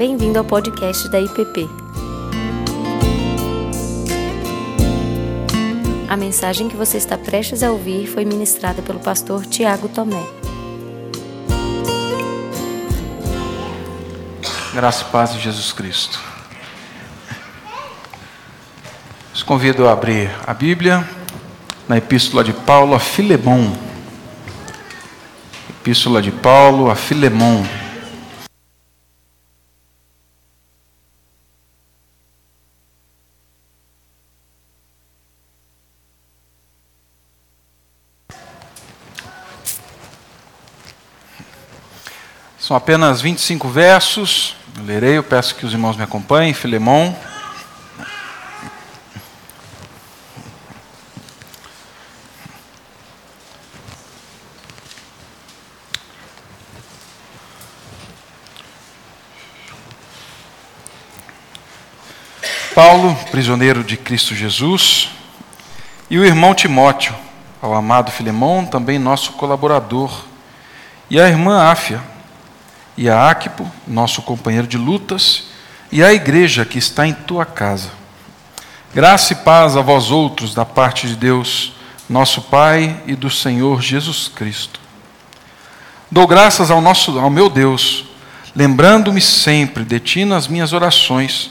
Bem-vindo ao podcast da IPP. A mensagem que você está prestes a ouvir foi ministrada pelo pastor Tiago Tomé. Graça e paz de Jesus Cristo. Os convido a abrir a Bíblia na Epístola de Paulo a Filemão. Epístola de Paulo a Filemão. São apenas 25 versos. Eu lerei, eu peço que os irmãos me acompanhem. Filemão. Paulo, prisioneiro de Cristo Jesus, e o irmão Timóteo, ao amado Filemão, também nosso colaborador, e a irmã Áfia, e a Áquipo, nosso companheiro de lutas, e a igreja que está em tua casa. Graça e paz a vós outros da parte de Deus, nosso Pai e do Senhor Jesus Cristo. Dou graças ao nosso ao meu Deus, lembrando-me sempre de ti nas minhas orações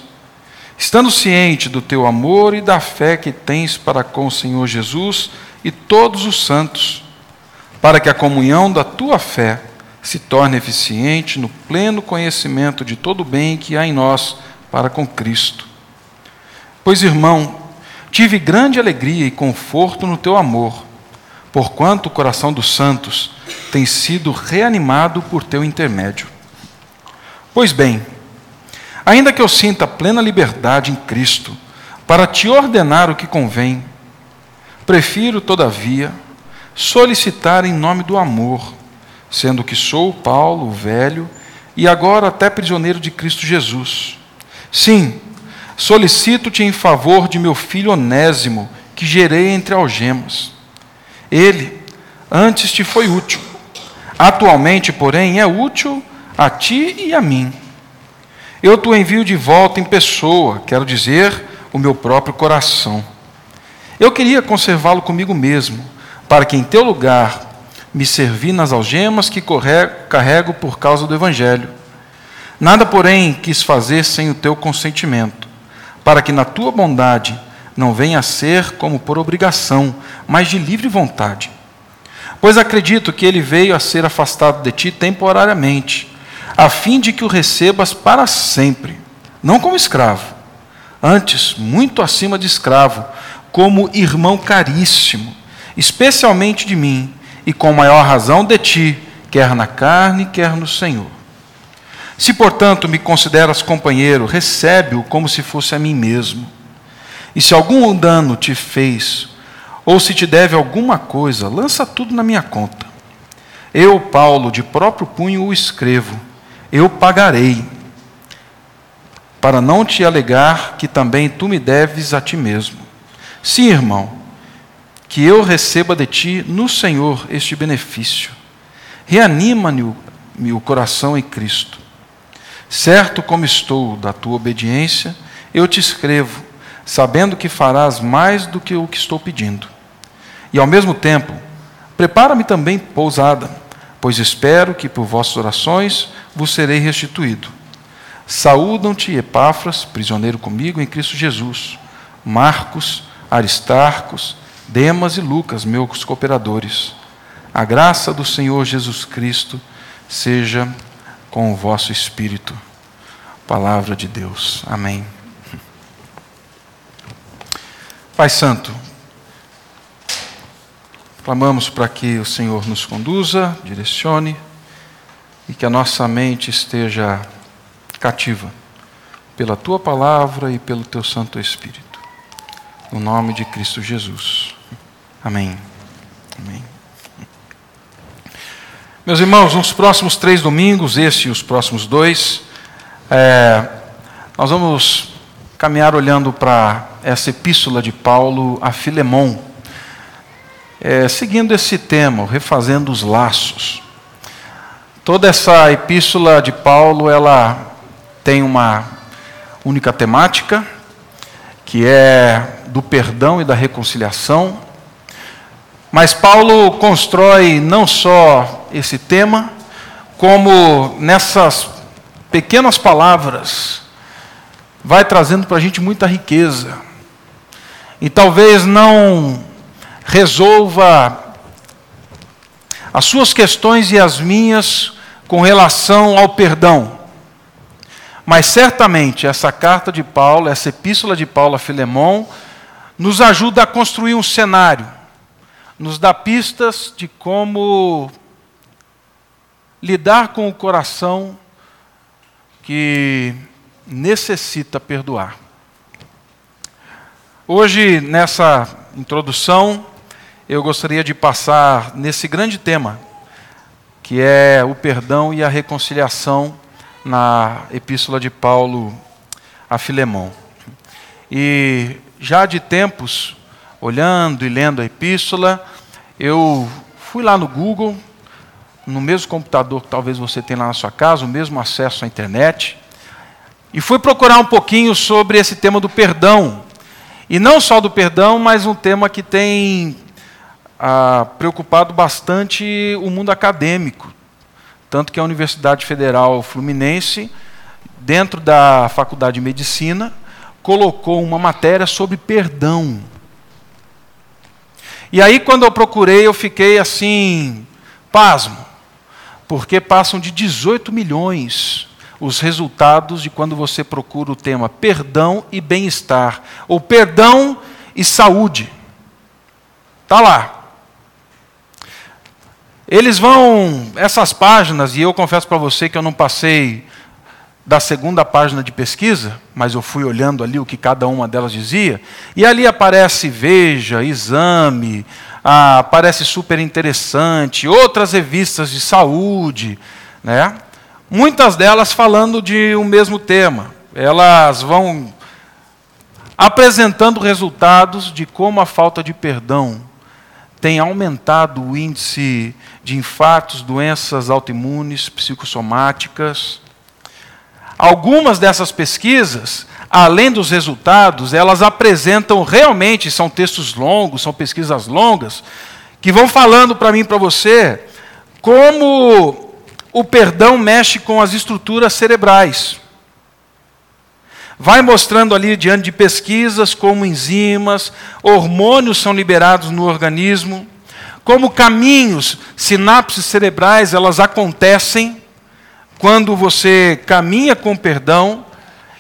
estando ciente do teu amor e da fé que tens para com o Senhor Jesus e todos os santos, para que a comunhão da tua fé se torne eficiente no pleno conhecimento de todo o bem que há em nós para com Cristo. Pois, irmão, tive grande alegria e conforto no teu amor, porquanto o coração dos santos tem sido reanimado por teu intermédio. Pois bem, Ainda que eu sinta plena liberdade em Cristo para te ordenar o que convém, prefiro, todavia, solicitar em nome do amor, sendo que sou Paulo, o velho, e agora até prisioneiro de Cristo Jesus. Sim, solicito-te em favor de meu filho Onésimo, que gerei entre algemas. Ele antes te foi útil, atualmente, porém, é útil a ti e a mim eu te envio de volta em pessoa, quero dizer, o meu próprio coração. Eu queria conservá-lo comigo mesmo, para que em teu lugar me servi nas algemas que carrego por causa do Evangelho. Nada, porém, quis fazer sem o teu consentimento, para que na tua bondade não venha a ser como por obrigação, mas de livre vontade. Pois acredito que ele veio a ser afastado de ti temporariamente a fim de que o recebas para sempre, não como escravo, antes, muito acima de escravo, como irmão caríssimo, especialmente de mim, e com maior razão de ti, quer na carne, quer no Senhor. Se, portanto, me consideras companheiro, recebe-o como se fosse a mim mesmo. E se algum dano te fez, ou se te deve alguma coisa, lança tudo na minha conta. Eu, Paulo, de próprio punho o escrevo eu pagarei, para não te alegar que também tu me deves a ti mesmo. Sim, irmão, que eu receba de ti no Senhor este benefício. Reanima-me o coração em Cristo. Certo como estou da tua obediência, eu te escrevo, sabendo que farás mais do que o que estou pedindo. E ao mesmo tempo, prepara-me também pousada pois espero que por vossas orações vos serei restituído. Saúdam-te, Epáfras, prisioneiro comigo em Cristo Jesus, Marcos, Aristarcos, Demas e Lucas, meus cooperadores. A graça do Senhor Jesus Cristo seja com o vosso espírito. Palavra de Deus. Amém. Pai Santo, Clamamos para que o Senhor nos conduza, direcione e que a nossa mente esteja cativa pela tua palavra e pelo teu Santo Espírito. No nome de Cristo Jesus. Amém. Amém. Meus irmãos, nos próximos três domingos, este e os próximos dois, é, nós vamos caminhar olhando para essa epístola de Paulo a Filemão. É, seguindo esse tema, refazendo os laços. Toda essa epístola de Paulo, ela tem uma única temática, que é do perdão e da reconciliação. Mas Paulo constrói não só esse tema, como nessas pequenas palavras, vai trazendo para a gente muita riqueza. E talvez não resolva as suas questões e as minhas com relação ao perdão. Mas certamente essa carta de Paulo, essa epístola de Paulo a Filemão, nos ajuda a construir um cenário, nos dá pistas de como lidar com o coração que necessita perdoar. Hoje, nessa introdução, eu gostaria de passar nesse grande tema, que é o perdão e a reconciliação na epístola de Paulo a Filemão. E já de tempos, olhando e lendo a epístola, eu fui lá no Google, no mesmo computador que talvez você tenha lá na sua casa, o mesmo acesso à internet, e fui procurar um pouquinho sobre esse tema do perdão. E não só do perdão, mas um tema que tem ah, preocupado bastante o mundo acadêmico. Tanto que a Universidade Federal Fluminense, dentro da Faculdade de Medicina, colocou uma matéria sobre perdão. E aí, quando eu procurei, eu fiquei assim, pasmo, porque passam de 18 milhões os resultados de quando você procura o tema perdão e bem-estar, ou perdão e saúde. Está lá. Eles vão, essas páginas, e eu confesso para você que eu não passei da segunda página de pesquisa, mas eu fui olhando ali o que cada uma delas dizia, e ali aparece Veja, Exame, ah, aparece Super Interessante, outras revistas de saúde, né? muitas delas falando de um mesmo tema. Elas vão apresentando resultados de como a falta de perdão tem aumentado o índice de infartos, doenças autoimunes, psicossomáticas. Algumas dessas pesquisas, além dos resultados, elas apresentam realmente, são textos longos, são pesquisas longas, que vão falando para mim e para você como o perdão mexe com as estruturas cerebrais. Vai mostrando ali, diante de pesquisas, como enzimas, hormônios são liberados no organismo como caminhos, sinapses cerebrais, elas acontecem quando você caminha com perdão,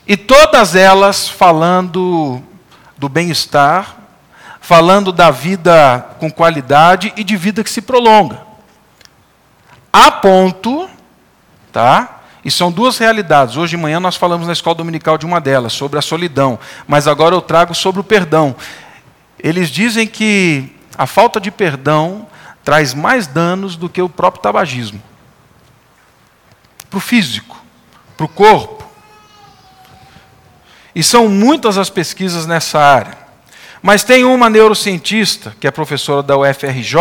e todas elas falando do bem-estar, falando da vida com qualidade e de vida que se prolonga. A ponto, tá? E são duas realidades. Hoje de manhã nós falamos na escola dominical de uma delas, sobre a solidão, mas agora eu trago sobre o perdão. Eles dizem que a falta de perdão traz mais danos do que o próprio tabagismo para o físico, para o corpo. E são muitas as pesquisas nessa área. Mas tem uma neurocientista, que é professora da UFRJ,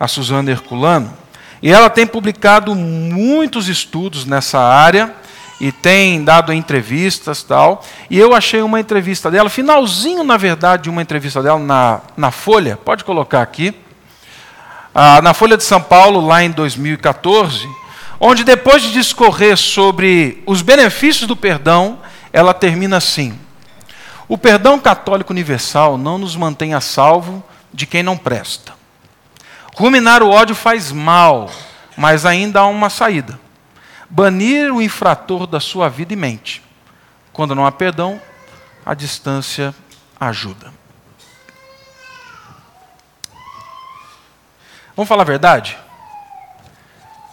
a Suzana Herculano, e ela tem publicado muitos estudos nessa área e tem dado entrevistas tal. E eu achei uma entrevista dela, finalzinho, na verdade, de uma entrevista dela na, na Folha, pode colocar aqui, ah, na Folha de São Paulo, lá em 2014, onde depois de discorrer sobre os benefícios do perdão, ela termina assim: O perdão católico universal não nos mantém a salvo de quem não presta. Ruminar o ódio faz mal, mas ainda há uma saída banir o infrator da sua vida e mente. Quando não há perdão, a distância ajuda. Vamos falar a verdade?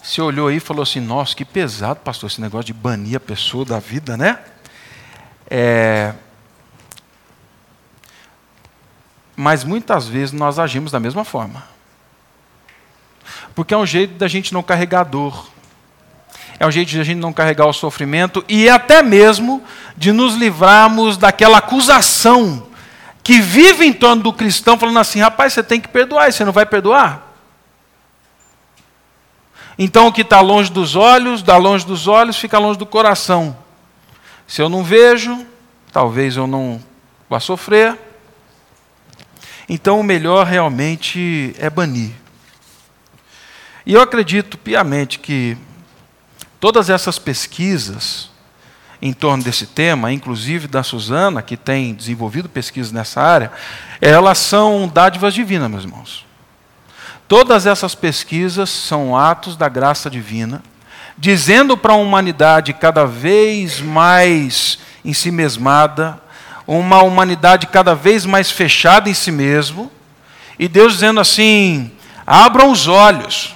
Você olhou aí e falou assim: nossa, que pesado, pastor, esse negócio de banir a pessoa da vida, né? É... Mas muitas vezes nós agimos da mesma forma. Porque é um jeito da gente não carregar dor, é um jeito de a gente não carregar o sofrimento e até mesmo de nos livrarmos daquela acusação que vive em torno do cristão, falando assim: rapaz, você tem que perdoar, e você não vai perdoar? Então o que está longe dos olhos, dá longe dos olhos, fica longe do coração. Se eu não vejo, talvez eu não vá sofrer. Então o melhor realmente é banir. E eu acredito piamente que todas essas pesquisas em torno desse tema, inclusive da Suzana, que tem desenvolvido pesquisas nessa área, elas são dádivas divinas, meus irmãos. Todas essas pesquisas são atos da graça divina, dizendo para a humanidade cada vez mais em si mesmada, uma humanidade cada vez mais fechada em si mesmo, e Deus dizendo assim: abram os olhos.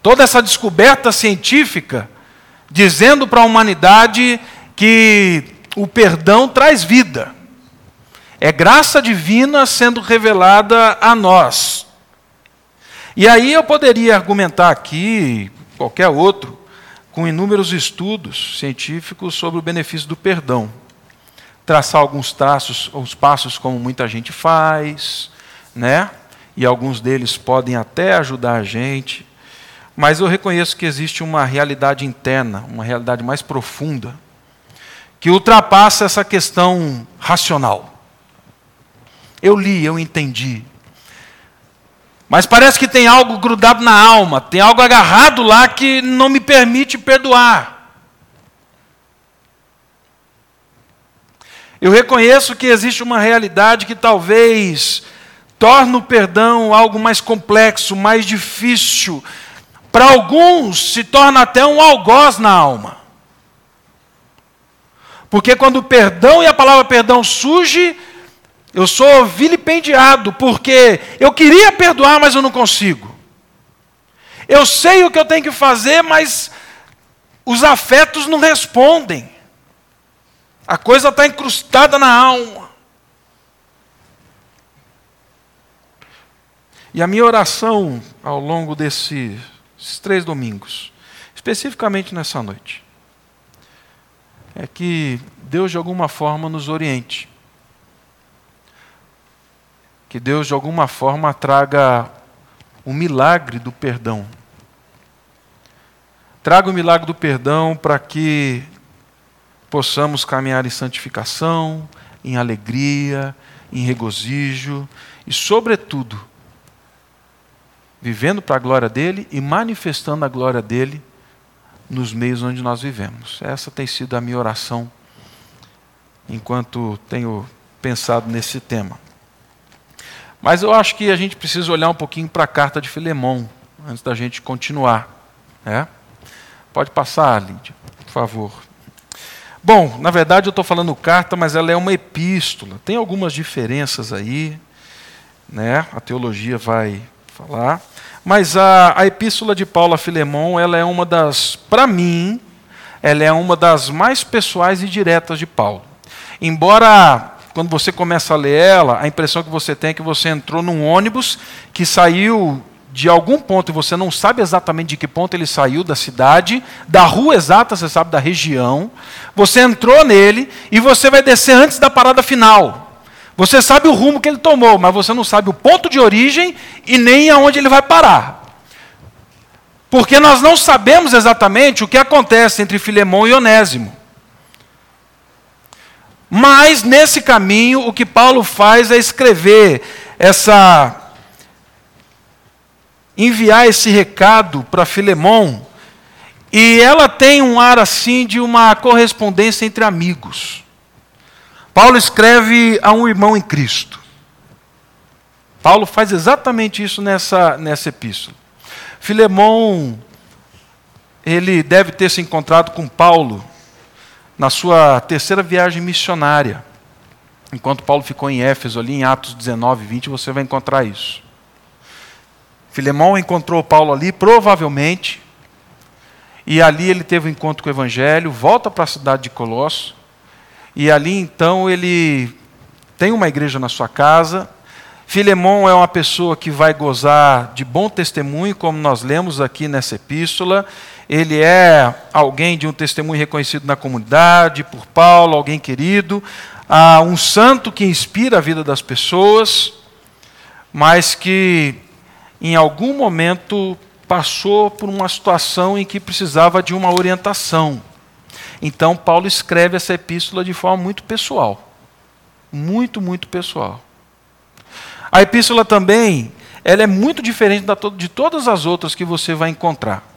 Toda essa descoberta científica dizendo para a humanidade que o perdão traz vida. É graça divina sendo revelada a nós. E aí eu poderia argumentar aqui, qualquer outro, com inúmeros estudos científicos sobre o benefício do perdão. Traçar alguns traços, os passos como muita gente faz, né? E alguns deles podem até ajudar a gente. Mas eu reconheço que existe uma realidade interna, uma realidade mais profunda, que ultrapassa essa questão racional. Eu li, eu entendi, mas parece que tem algo grudado na alma, tem algo agarrado lá que não me permite perdoar. Eu reconheço que existe uma realidade que talvez torne o perdão algo mais complexo, mais difícil. Para alguns, se torna até um algoz na alma. Porque quando o perdão e a palavra perdão surge, eu sou vilipendiado porque eu queria perdoar, mas eu não consigo. Eu sei o que eu tenho que fazer, mas os afetos não respondem. A coisa está incrustada na alma. E a minha oração ao longo desses três domingos, especificamente nessa noite, é que Deus de alguma forma nos oriente que Deus de alguma forma traga o milagre do perdão. Traga o milagre do perdão para que possamos caminhar em santificação, em alegria, em regozijo e, sobretudo, vivendo para a glória dele e manifestando a glória dele nos meios onde nós vivemos. Essa tem sido a minha oração enquanto tenho pensado nesse tema. Mas eu acho que a gente precisa olhar um pouquinho para a carta de Filemão, antes da gente continuar. Né? Pode passar, Lídia, por favor. Bom, na verdade eu estou falando carta, mas ela é uma epístola. Tem algumas diferenças aí, né? a teologia vai falar. Mas a, a epístola de Paulo a Filemão, ela é uma das, para mim, ela é uma das mais pessoais e diretas de Paulo. Embora quando você começa a ler ela, a impressão que você tem é que você entrou num ônibus que saiu de algum ponto, e você não sabe exatamente de que ponto ele saiu da cidade, da rua exata, você sabe, da região. Você entrou nele e você vai descer antes da parada final. Você sabe o rumo que ele tomou, mas você não sabe o ponto de origem e nem aonde ele vai parar. Porque nós não sabemos exatamente o que acontece entre Filemão e Onésimo. Mas nesse caminho, o que Paulo faz é escrever essa enviar esse recado para Filemão, e ela tem um ar assim de uma correspondência entre amigos. Paulo escreve a um irmão em Cristo. Paulo faz exatamente isso nessa, nessa epístola. Filemão, ele deve ter se encontrado com Paulo na sua terceira viagem missionária. Enquanto Paulo ficou em Éfeso, ali em Atos 19, 20, você vai encontrar isso. Filemão encontrou Paulo ali, provavelmente, e ali ele teve um encontro com o Evangelho, volta para a cidade de Colosso, e ali então ele tem uma igreja na sua casa. Filemão é uma pessoa que vai gozar de bom testemunho, como nós lemos aqui nessa epístola, ele é alguém de um testemunho reconhecido na comunidade, por Paulo, alguém querido, ah, um santo que inspira a vida das pessoas, mas que em algum momento passou por uma situação em que precisava de uma orientação. Então, Paulo escreve essa epístola de forma muito pessoal. Muito, muito pessoal. A epístola também, ela é muito diferente de todas as outras que você vai encontrar.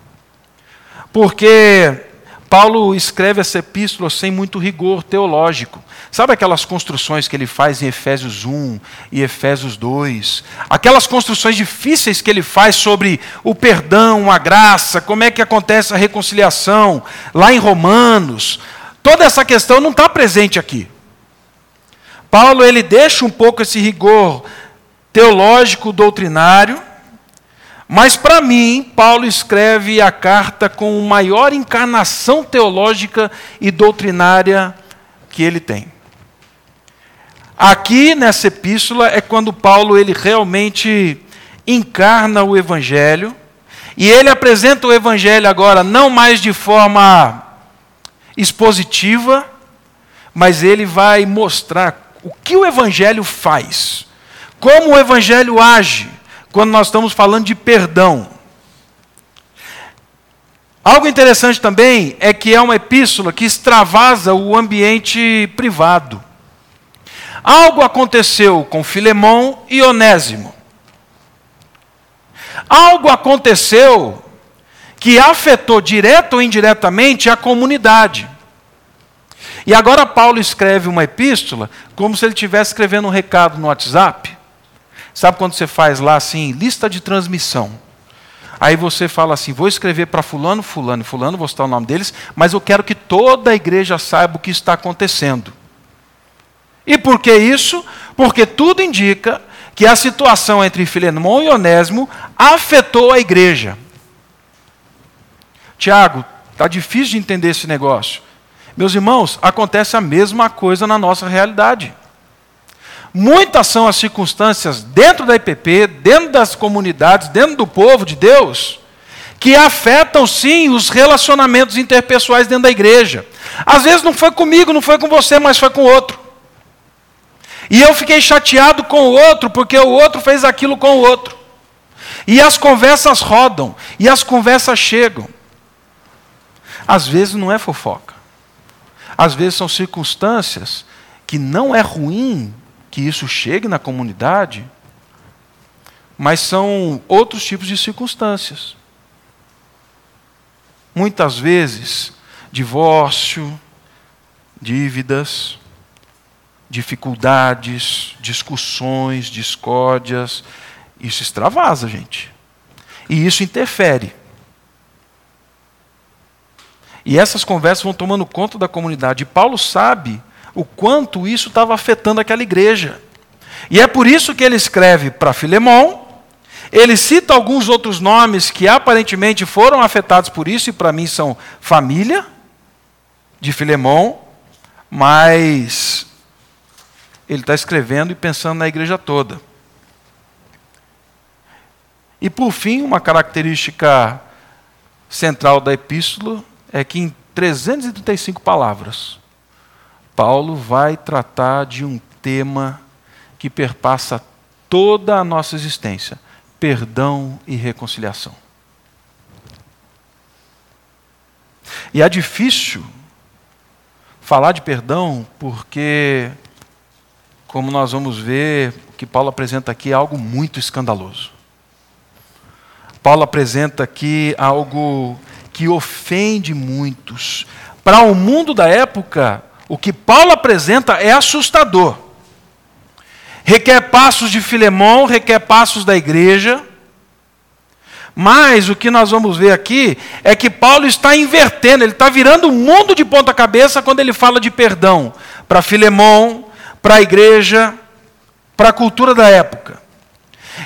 Porque Paulo escreve essa epístola sem muito rigor teológico. Sabe aquelas construções que ele faz em Efésios 1 e Efésios 2? Aquelas construções difíceis que ele faz sobre o perdão, a graça, como é que acontece a reconciliação, lá em Romanos. Toda essa questão não está presente aqui. Paulo ele deixa um pouco esse rigor teológico, doutrinário, mas para mim, Paulo escreve a carta com maior encarnação teológica e doutrinária que ele tem. Aqui nessa epístola é quando Paulo ele realmente encarna o evangelho e ele apresenta o evangelho agora não mais de forma expositiva, mas ele vai mostrar o que o evangelho faz, como o evangelho age quando nós estamos falando de perdão. Algo interessante também é que é uma epístola que extravasa o ambiente privado. Algo aconteceu com Filemão e Onésimo. Algo aconteceu que afetou direto ou indiretamente a comunidade. E agora Paulo escreve uma epístola como se ele estivesse escrevendo um recado no WhatsApp. Sabe quando você faz lá assim, lista de transmissão? Aí você fala assim: vou escrever para Fulano, Fulano e Fulano, vou citar o nome deles, mas eu quero que toda a igreja saiba o que está acontecendo. E por que isso? Porque tudo indica que a situação entre Filemão e Onésimo afetou a igreja. Tiago, está difícil de entender esse negócio. Meus irmãos, acontece a mesma coisa na nossa realidade. Muitas são as circunstâncias dentro da IPP, dentro das comunidades, dentro do povo de Deus, que afetam sim os relacionamentos interpessoais dentro da igreja. Às vezes não foi comigo, não foi com você, mas foi com outro. E eu fiquei chateado com o outro, porque o outro fez aquilo com o outro. E as conversas rodam, e as conversas chegam. Às vezes não é fofoca. Às vezes são circunstâncias que não é ruim que isso chegue na comunidade, mas são outros tipos de circunstâncias. Muitas vezes, divórcio, dívidas, dificuldades, discussões, discórdias. Isso extravasa, gente. E isso interfere. E essas conversas vão tomando conta da comunidade. E Paulo sabe o quanto isso estava afetando aquela igreja. E é por isso que ele escreve para Filemão. Ele cita alguns outros nomes que aparentemente foram afetados por isso, e para mim são família de Filemão, mas ele está escrevendo e pensando na igreja toda. E por fim, uma característica central da epístola é que em 335 palavras, Paulo vai tratar de um tema que perpassa toda a nossa existência: perdão e reconciliação. E é difícil falar de perdão porque como nós vamos ver, o que Paulo apresenta aqui é algo muito escandaloso. Paulo apresenta aqui algo que ofende muitos. Para o mundo da época, o que Paulo apresenta é assustador. Requer passos de Filemão, requer passos da igreja. Mas o que nós vamos ver aqui é que Paulo está invertendo, ele está virando o mundo de ponta cabeça quando ele fala de perdão para Filemão, para a igreja, para a cultura da época.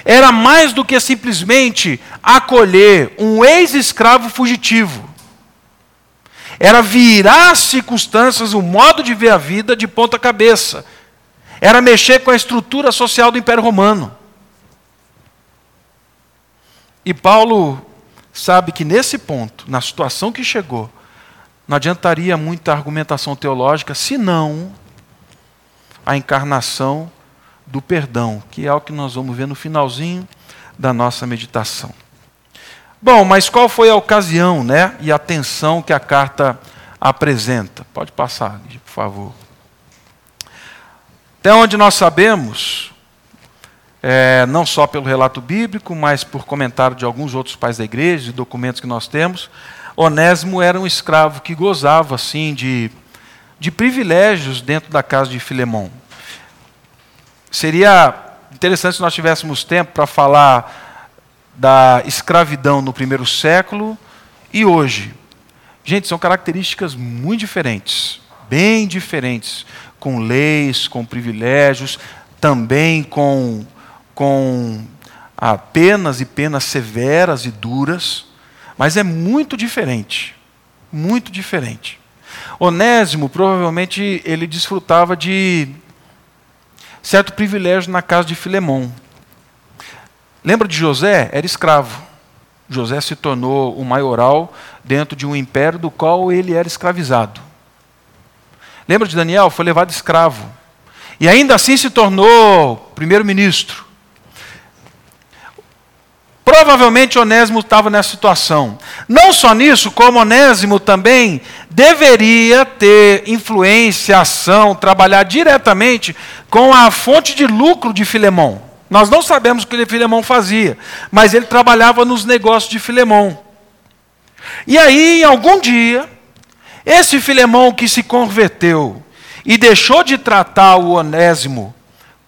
Era mais do que simplesmente acolher um ex-escravo fugitivo. Era virar as circunstâncias, o modo de ver a vida de ponta cabeça. Era mexer com a estrutura social do Império Romano. E Paulo sabe que nesse ponto, na situação que chegou, não adiantaria muita argumentação teológica, senão a encarnação do perdão, que é o que nós vamos ver no finalzinho da nossa meditação. Bom, mas qual foi a ocasião né, e a tensão que a carta apresenta. Pode passar, por favor. Até onde nós sabemos, é, não só pelo relato bíblico, mas por comentário de alguns outros pais da igreja, e documentos que nós temos, Onésimo era um escravo que gozava assim de, de privilégios dentro da casa de Filemão. Seria interessante se nós tivéssemos tempo para falar da escravidão no primeiro século e hoje. Gente, são características muito diferentes, bem diferentes, com leis, com privilégios, também com, com ah, penas e penas severas e duras, mas é muito diferente, muito diferente. Onésimo, provavelmente, ele desfrutava de certo privilégio na casa de Filemão. Lembra de José? Era escravo. José se tornou o maioral dentro de um império do qual ele era escravizado. Lembra de Daniel? Foi levado escravo. E ainda assim se tornou primeiro-ministro. Provavelmente Onésimo estava nessa situação. Não só nisso, como Onésimo também deveria ter influência, ação, trabalhar diretamente com a fonte de lucro de Filemão. Nós não sabemos o que Filemão fazia, mas ele trabalhava nos negócios de Filemão. E aí, em algum dia, esse Filemão que se converteu e deixou de tratar o Onésimo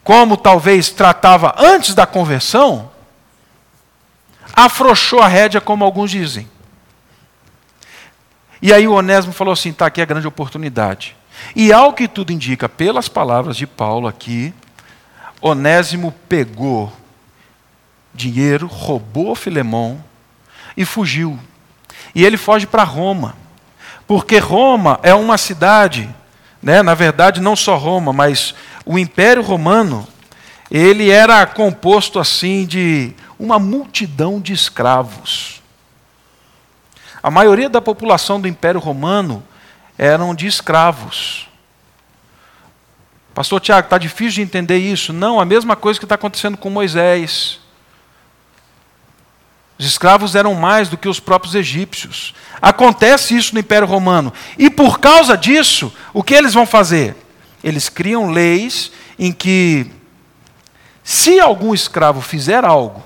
como talvez tratava antes da conversão, afrouxou a rédea, como alguns dizem. E aí o Onésimo falou assim: está aqui a grande oportunidade. E ao que tudo indica, pelas palavras de Paulo aqui, Onésimo pegou dinheiro, roubou Filemão e fugiu. E ele foge para Roma. Porque Roma é uma cidade, né, na verdade, não só Roma, mas o Império Romano, ele era composto assim de uma multidão de escravos. A maioria da população do Império Romano eram de escravos. Pastor Tiago, está difícil de entender isso. Não, a mesma coisa que está acontecendo com Moisés. Os escravos eram mais do que os próprios egípcios. Acontece isso no Império Romano. E por causa disso, o que eles vão fazer? Eles criam leis em que, se algum escravo fizer algo,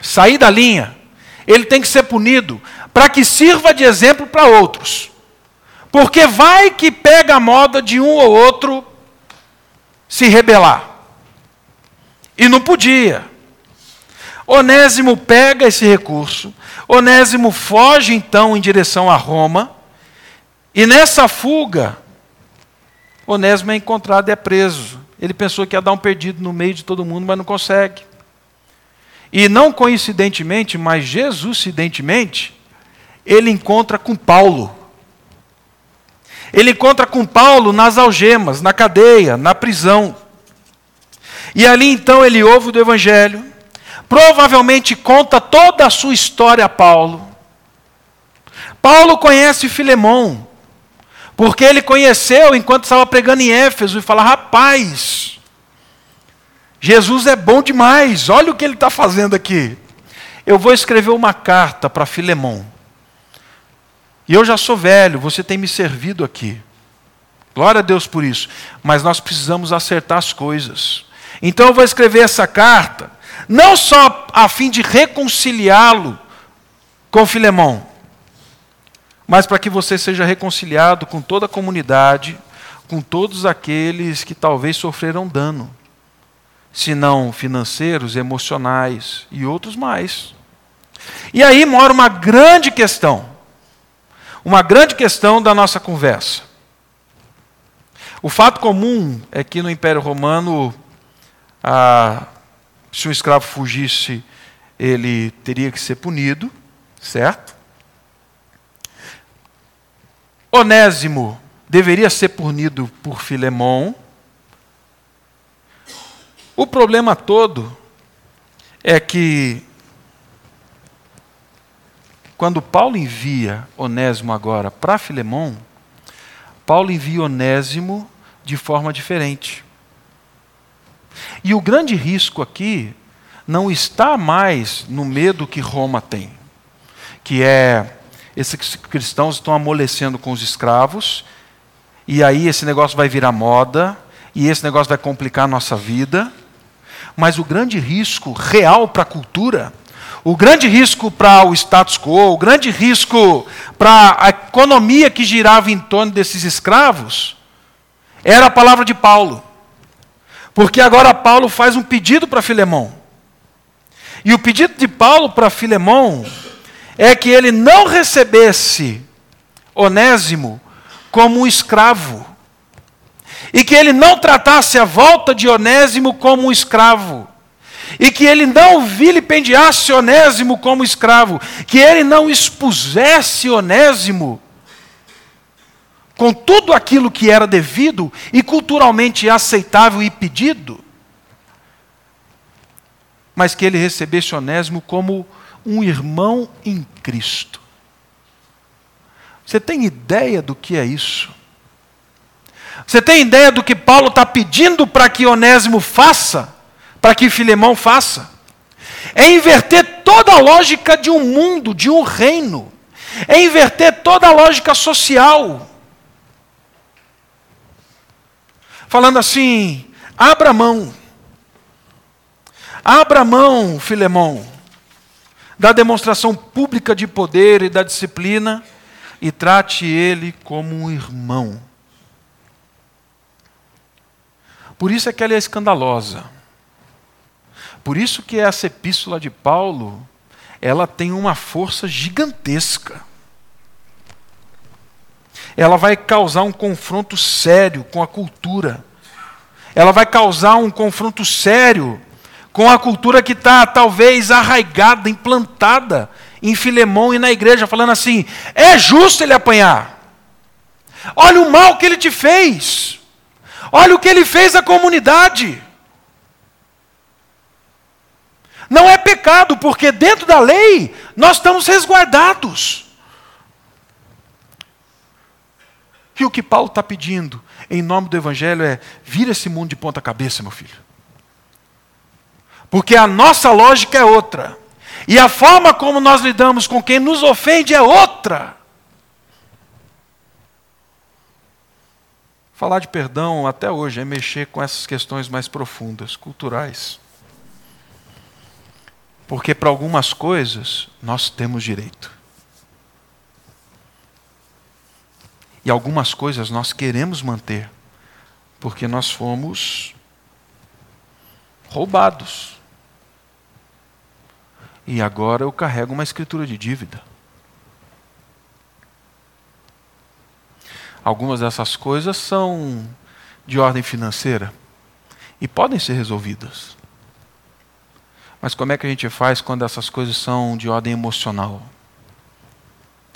sair da linha, ele tem que ser punido, para que sirva de exemplo para outros. Porque vai que pega a moda de um ou outro se rebelar. E não podia. Onésimo pega esse recurso, Onésimo foge então em direção a Roma, e nessa fuga, Onésimo é encontrado e é preso. Ele pensou que ia dar um perdido no meio de todo mundo, mas não consegue. E não coincidentemente, mas Jesusidentemente, ele encontra com Paulo. Ele encontra com Paulo nas algemas, na cadeia, na prisão. E ali então ele ouve do Evangelho, provavelmente conta toda a sua história a Paulo. Paulo conhece Filemão, porque ele conheceu enquanto estava pregando em Éfeso e fala: rapaz, Jesus é bom demais, olha o que ele está fazendo aqui. Eu vou escrever uma carta para Filemão. E eu já sou velho, você tem me servido aqui. Glória a Deus por isso. Mas nós precisamos acertar as coisas. Então eu vou escrever essa carta, não só a fim de reconciliá-lo com Filemão, mas para que você seja reconciliado com toda a comunidade, com todos aqueles que talvez sofreram dano, se não financeiros, emocionais e outros mais. E aí mora uma grande questão uma grande questão da nossa conversa. O fato comum é que no Império Romano, ah, se um escravo fugisse, ele teria que ser punido, certo? Onésimo deveria ser punido por Filemão. O problema todo é que quando Paulo envia Onésimo agora para Filemão, Paulo envia Onésimo de forma diferente. E o grande risco aqui não está mais no medo que Roma tem, que é esses cristãos estão amolecendo com os escravos, e aí esse negócio vai virar moda, e esse negócio vai complicar a nossa vida. Mas o grande risco real para a cultura, o grande risco para o status quo, o grande risco para a economia que girava em torno desses escravos, era a palavra de Paulo. Porque agora Paulo faz um pedido para Filemão. E o pedido de Paulo para Filemão é que ele não recebesse Onésimo como um escravo. E que ele não tratasse a volta de Onésimo como um escravo. E que ele não vilipendiasse Onésimo como escravo. Que ele não expusesse Onésimo com tudo aquilo que era devido e culturalmente aceitável e pedido. Mas que ele recebesse Onésimo como um irmão em Cristo. Você tem ideia do que é isso? Você tem ideia do que Paulo está pedindo para que Onésimo faça? Para que Filemão faça? É inverter toda a lógica de um mundo, de um reino. É inverter toda a lógica social. Falando assim, abra mão. Abra mão, Filemão da demonstração pública de poder e da disciplina e trate ele como um irmão. Por isso é que ela é escandalosa. Por isso que essa epístola de Paulo, ela tem uma força gigantesca. Ela vai causar um confronto sério com a cultura. Ela vai causar um confronto sério com a cultura que está talvez arraigada, implantada em Filemão e na igreja, falando assim: é justo ele apanhar. Olha o mal que ele te fez. Olha o que ele fez à comunidade. Não é pecado, porque dentro da lei nós estamos resguardados. E o que Paulo está pedindo em nome do Evangelho é: vira esse mundo de ponta cabeça, meu filho. Porque a nossa lógica é outra. E a forma como nós lidamos com quem nos ofende é outra. Falar de perdão até hoje é mexer com essas questões mais profundas, culturais. Porque para algumas coisas nós temos direito. E algumas coisas nós queremos manter, porque nós fomos roubados. E agora eu carrego uma escritura de dívida. Algumas dessas coisas são de ordem financeira e podem ser resolvidas. Mas como é que a gente faz quando essas coisas são de ordem emocional,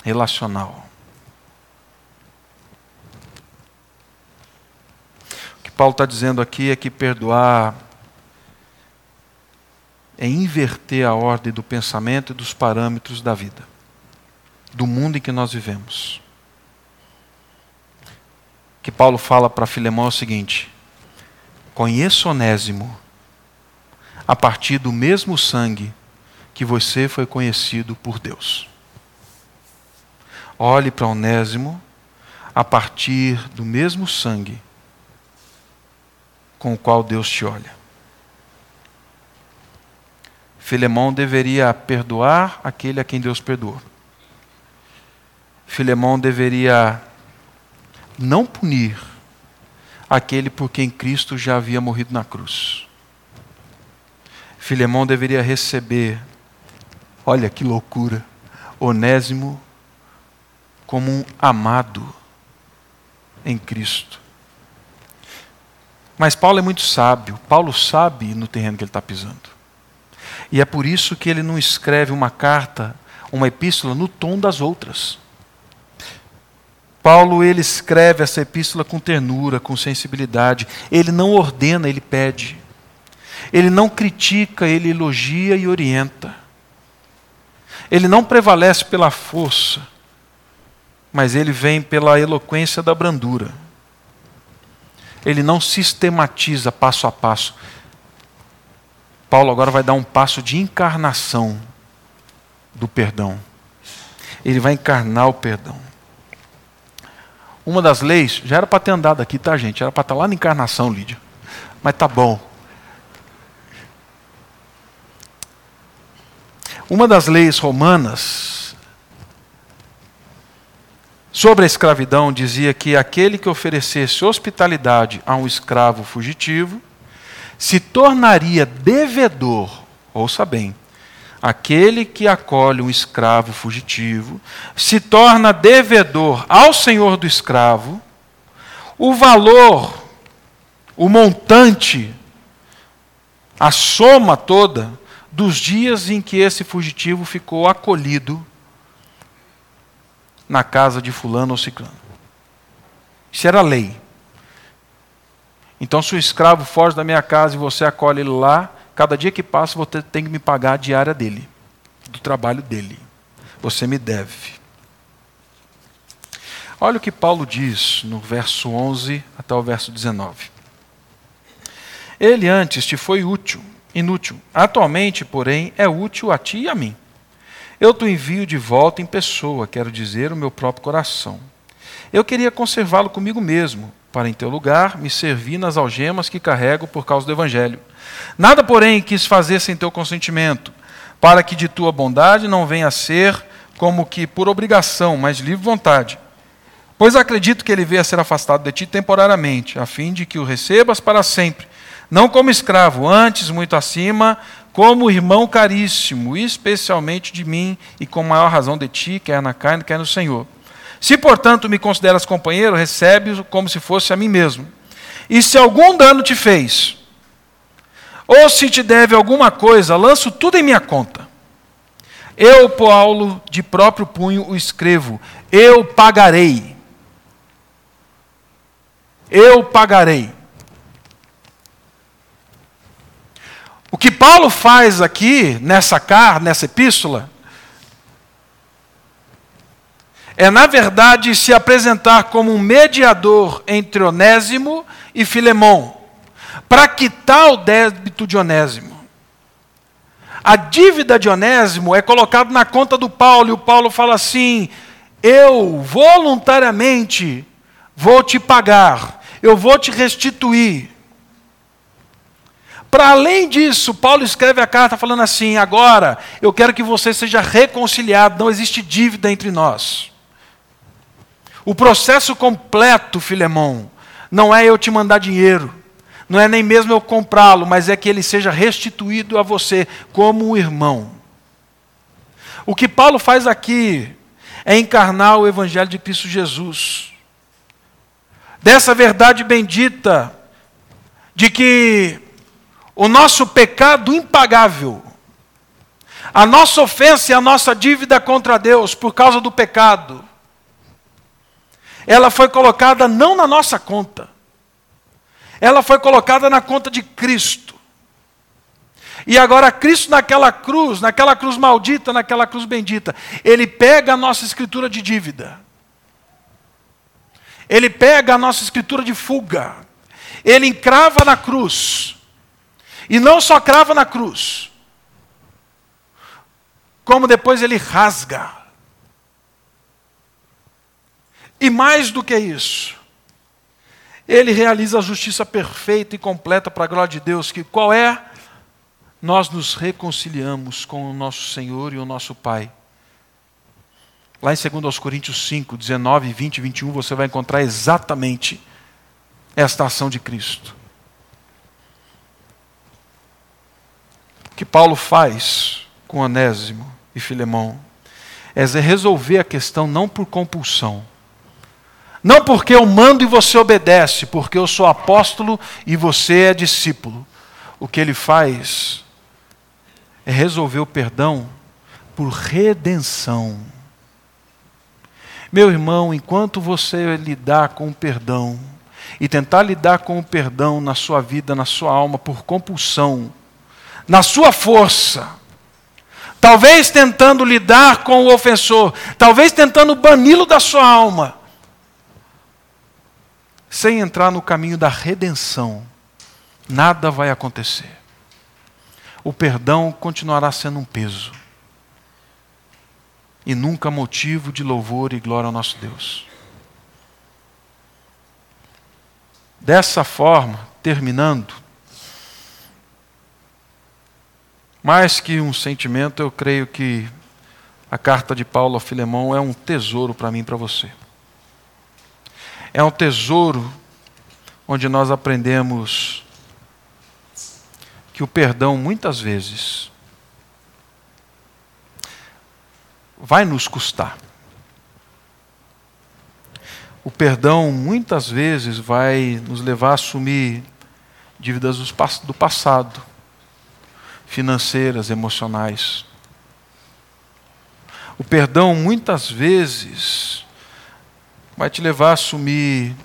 relacional? O que Paulo está dizendo aqui é que perdoar é inverter a ordem do pensamento e dos parâmetros da vida, do mundo em que nós vivemos. O que Paulo fala para Filemão é o seguinte: conheça Onésimo a partir do mesmo sangue que você foi conhecido por Deus. Olhe para Onésimo a partir do mesmo sangue com o qual Deus te olha. Filemão deveria perdoar aquele a quem Deus perdoou. Filemão deveria não punir aquele por quem Cristo já havia morrido na cruz. Filemão deveria receber, olha que loucura, Onésimo como um amado em Cristo. Mas Paulo é muito sábio. Paulo sabe no terreno que ele está pisando. E é por isso que ele não escreve uma carta, uma epístola, no tom das outras. Paulo ele escreve essa epístola com ternura, com sensibilidade. Ele não ordena, ele pede. Ele não critica, ele elogia e orienta. Ele não prevalece pela força, mas ele vem pela eloquência da brandura. Ele não sistematiza passo a passo, Paulo agora vai dar um passo de encarnação do perdão. ele vai encarnar o perdão. Uma das leis, já era para ter andado aqui, tá, gente? Era para estar tá lá na encarnação, Lídia. Mas tá bom. Uma das leis romanas sobre a escravidão dizia que aquele que oferecesse hospitalidade a um escravo fugitivo se tornaria devedor, ouça bem, aquele que acolhe um escravo fugitivo se torna devedor ao senhor do escravo o valor, o montante, a soma toda dos dias em que esse fugitivo ficou acolhido na casa de fulano ou ciclano. Isso era lei. Então, se o escravo foge da minha casa e você acolhe ele lá, Cada dia que passa, você tem que me pagar a diária dele, do trabalho dele. Você me deve. Olha o que Paulo diz no verso 11 até o verso 19. Ele antes te foi útil, inútil. Atualmente, porém, é útil a ti e a mim. Eu te envio de volta em pessoa, quero dizer, o meu próprio coração. Eu queria conservá-lo comigo mesmo, para em teu lugar me servir nas algemas que carrego por causa do Evangelho. Nada, porém, quis fazer sem teu consentimento, para que de tua bondade não venha a ser como que por obrigação, mas livre vontade. Pois acredito que ele veio a ser afastado de ti temporariamente, a fim de que o recebas para sempre, não como escravo, antes muito acima, como irmão caríssimo, especialmente de mim e com maior razão de ti, quer na carne, quer no Senhor. Se, portanto, me consideras companheiro, recebe-o como se fosse a mim mesmo. E se algum dano te fez, ou se te deve alguma coisa, lanço tudo em minha conta. Eu, Paulo, de próprio punho o escrevo: eu pagarei. Eu pagarei. O que Paulo faz aqui, nessa carta, nessa epístola, é, na verdade, se apresentar como um mediador entre Onésimo e Filemão para quitar o débito de Onésimo. A dívida de Onésimo é colocada na conta do Paulo, e o Paulo fala assim: Eu voluntariamente vou te pagar, eu vou te restituir. Para além disso, Paulo escreve a carta falando assim: agora eu quero que você seja reconciliado, não existe dívida entre nós. O processo completo, Filemão, não é eu te mandar dinheiro, não é nem mesmo eu comprá-lo, mas é que ele seja restituído a você como irmão. O que Paulo faz aqui é encarnar o Evangelho de Cristo Jesus. Dessa verdade bendita, de que o nosso pecado impagável, a nossa ofensa e a nossa dívida contra Deus por causa do pecado, ela foi colocada não na nossa conta, ela foi colocada na conta de Cristo. E agora, Cristo naquela cruz, naquela cruz maldita, naquela cruz bendita, ele pega a nossa escritura de dívida, ele pega a nossa escritura de fuga, ele encrava na cruz, e não só crava na cruz, como depois ele rasga. E mais do que isso, ele realiza a justiça perfeita e completa para a glória de Deus, que qual é? Nós nos reconciliamos com o nosso Senhor e o nosso Pai. Lá em 2 Coríntios 5, 19, 20 e 21, você vai encontrar exatamente esta ação de Cristo. Que Paulo faz com Onésimo e Filemão é resolver a questão não por compulsão, não porque eu mando e você obedece, porque eu sou apóstolo e você é discípulo. O que ele faz é resolver o perdão por redenção. Meu irmão, enquanto você lidar com o perdão e tentar lidar com o perdão na sua vida, na sua alma, por compulsão, na sua força, talvez tentando lidar com o ofensor, talvez tentando bani-lo da sua alma, sem entrar no caminho da redenção, nada vai acontecer. O perdão continuará sendo um peso. e nunca motivo de louvor e glória ao nosso Deus. Dessa forma, terminando, mais que um sentimento, eu creio que a carta de Paulo a Filemão é um tesouro para mim e para você. É um tesouro onde nós aprendemos que o perdão muitas vezes vai nos custar. O perdão muitas vezes vai nos levar a assumir dívidas do passado, financeiras, emocionais. O perdão muitas vezes vai te levar a assumir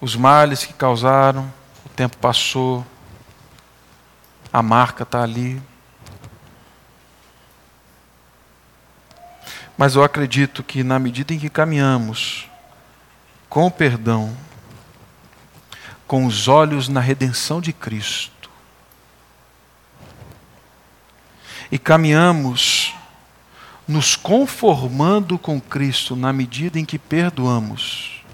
os males que causaram, o tempo passou, a marca está ali. Mas eu acredito que, na medida em que caminhamos com o perdão, com os olhos na redenção de Cristo, e caminhamos nos conformando com Cristo na medida em que perdoamos,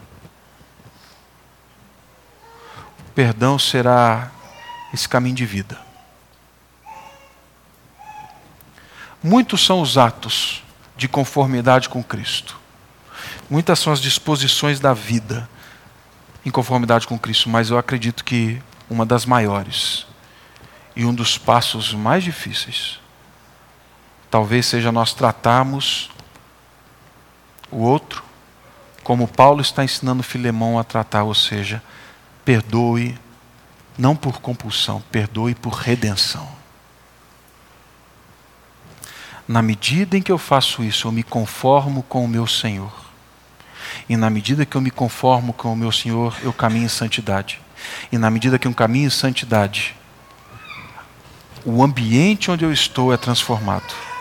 o perdão será esse caminho de vida. Muitos são os atos de conformidade com Cristo. Muitas são as disposições da vida em conformidade com Cristo, mas eu acredito que uma das maiores e um dos passos mais difíceis talvez seja nós tratarmos o outro como Paulo está ensinando Filemão a tratar, ou seja, perdoe não por compulsão, perdoe por redenção. Na medida em que eu faço isso, eu me conformo com o meu Senhor. E na medida que eu me conformo com o meu Senhor, eu caminho em santidade. E na medida que eu caminho em santidade, o ambiente onde eu estou é transformado.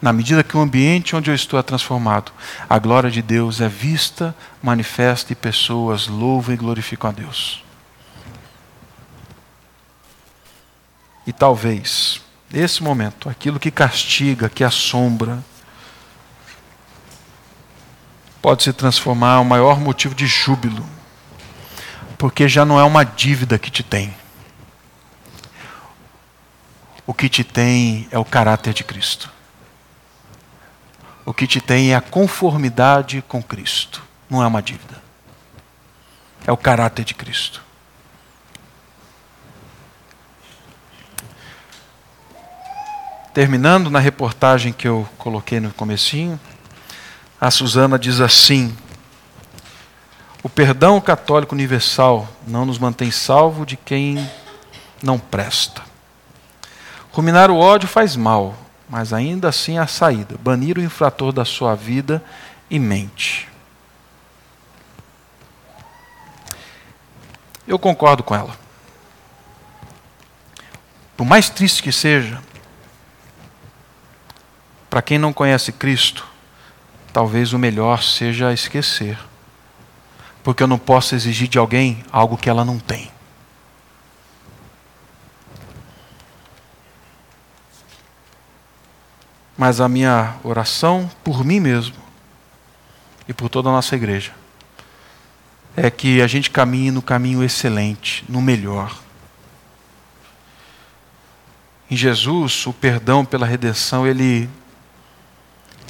Na medida que o ambiente onde eu estou é transformado, a glória de Deus é vista, manifesta e pessoas louvam e glorificam a Deus. E talvez Nesse momento, aquilo que castiga, que assombra, pode se transformar um maior motivo de júbilo, porque já não é uma dívida que te tem. O que te tem é o caráter de Cristo. O que te tem é a conformidade com Cristo, não é uma dívida. É o caráter de Cristo. Terminando na reportagem que eu coloquei no comecinho, a Susana diz assim: O perdão católico universal não nos mantém salvo de quem não presta. Ruminar o ódio faz mal, mas ainda assim há saída: banir o infrator da sua vida e mente. Eu concordo com ela. Por mais triste que seja, para quem não conhece Cristo, talvez o melhor seja esquecer. Porque eu não posso exigir de alguém algo que ela não tem. Mas a minha oração por mim mesmo e por toda a nossa igreja é que a gente caminhe no caminho excelente, no melhor. Em Jesus, o perdão pela redenção, ele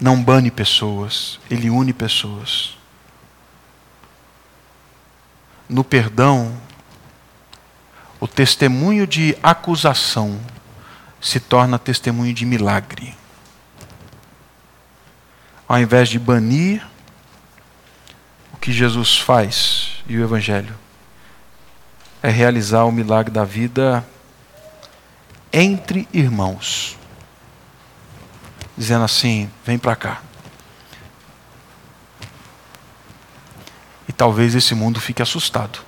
não bane pessoas, ele une pessoas. No perdão, o testemunho de acusação se torna testemunho de milagre. Ao invés de banir, o que Jesus faz e o Evangelho é realizar o milagre da vida entre irmãos dizendo assim: vem para cá. E talvez esse mundo fique assustado.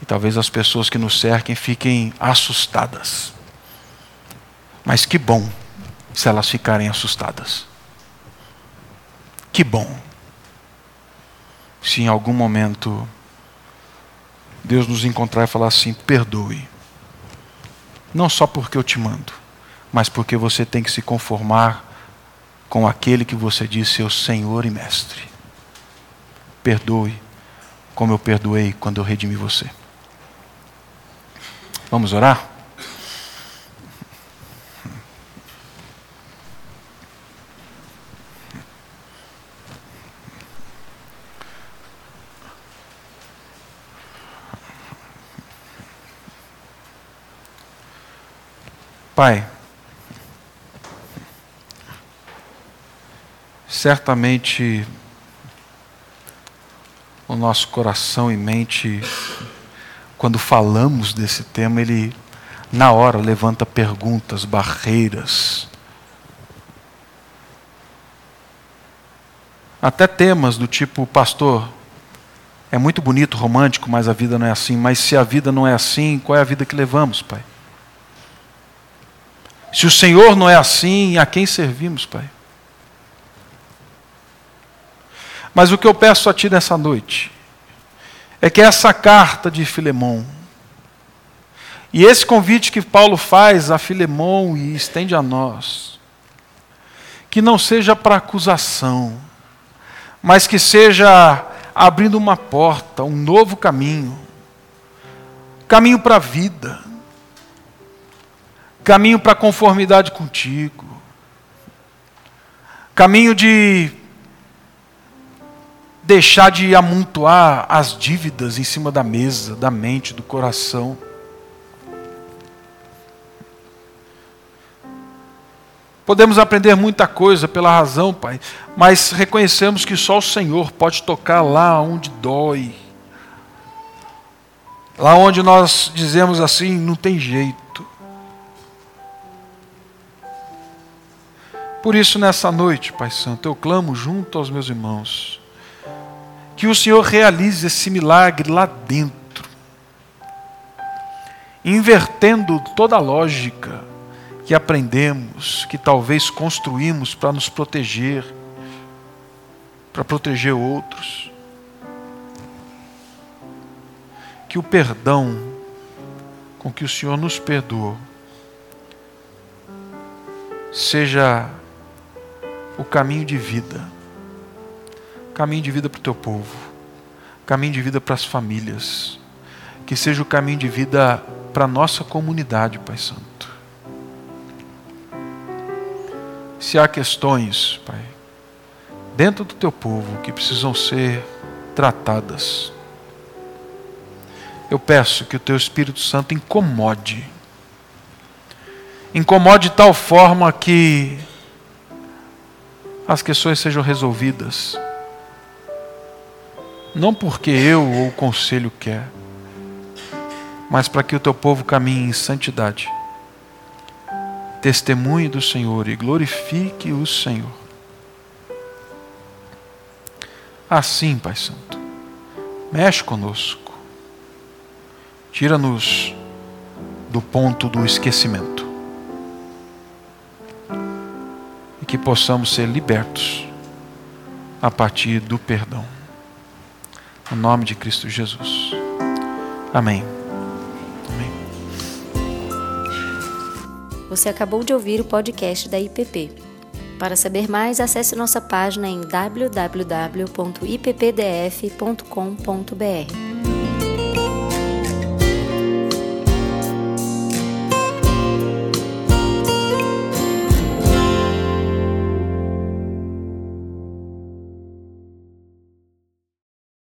E talvez as pessoas que nos cerquem fiquem assustadas. Mas que bom se elas ficarem assustadas. Que bom se em algum momento Deus nos encontrar e falar assim: perdoe. Não só porque eu te mando mas porque você tem que se conformar com aquele que você diz seu Senhor e Mestre. Perdoe como eu perdoei quando eu redimi você. Vamos orar? Pai, certamente o nosso coração e mente, quando falamos desse tema, ele na hora levanta perguntas, barreiras. Até temas do tipo, pastor, é muito bonito, romântico, mas a vida não é assim. Mas se a vida não é assim, qual é a vida que levamos, Pai? Se o Senhor não é assim, a quem servimos, Pai? Mas o que eu peço a Ti nessa noite é que essa carta de Filemão e esse convite que Paulo faz a Filemão e estende a nós, que não seja para acusação, mas que seja abrindo uma porta, um novo caminho, caminho para a vida caminho para conformidade contigo, caminho de deixar de amontoar as dívidas em cima da mesa, da mente, do coração. Podemos aprender muita coisa pela razão, Pai, mas reconhecemos que só o Senhor pode tocar lá onde dói. Lá onde nós dizemos assim, não tem jeito. Por isso, nessa noite, Pai Santo, eu clamo junto aos meus irmãos, que o Senhor realize esse milagre lá dentro, invertendo toda a lógica que aprendemos, que talvez construímos para nos proteger, para proteger outros. Que o perdão com que o Senhor nos perdoou seja o caminho de vida. Caminho de vida para o teu povo. Caminho de vida para as famílias. Que seja o caminho de vida para a nossa comunidade, Pai Santo. Se há questões, Pai, dentro do teu povo que precisam ser tratadas, eu peço que o teu Espírito Santo incomode. Incomode de tal forma que as questões sejam resolvidas. Não porque eu ou o conselho quer, mas para que o teu povo caminhe em santidade. Testemunhe do Senhor e glorifique o Senhor. Assim, Pai Santo, mexe conosco, tira-nos do ponto do esquecimento que possamos ser libertos a partir do perdão. No nome de Cristo Jesus. Amém. Amém. Você acabou de ouvir o podcast da IPP. Para saber mais, acesse nossa página em www.ippdf.com.br.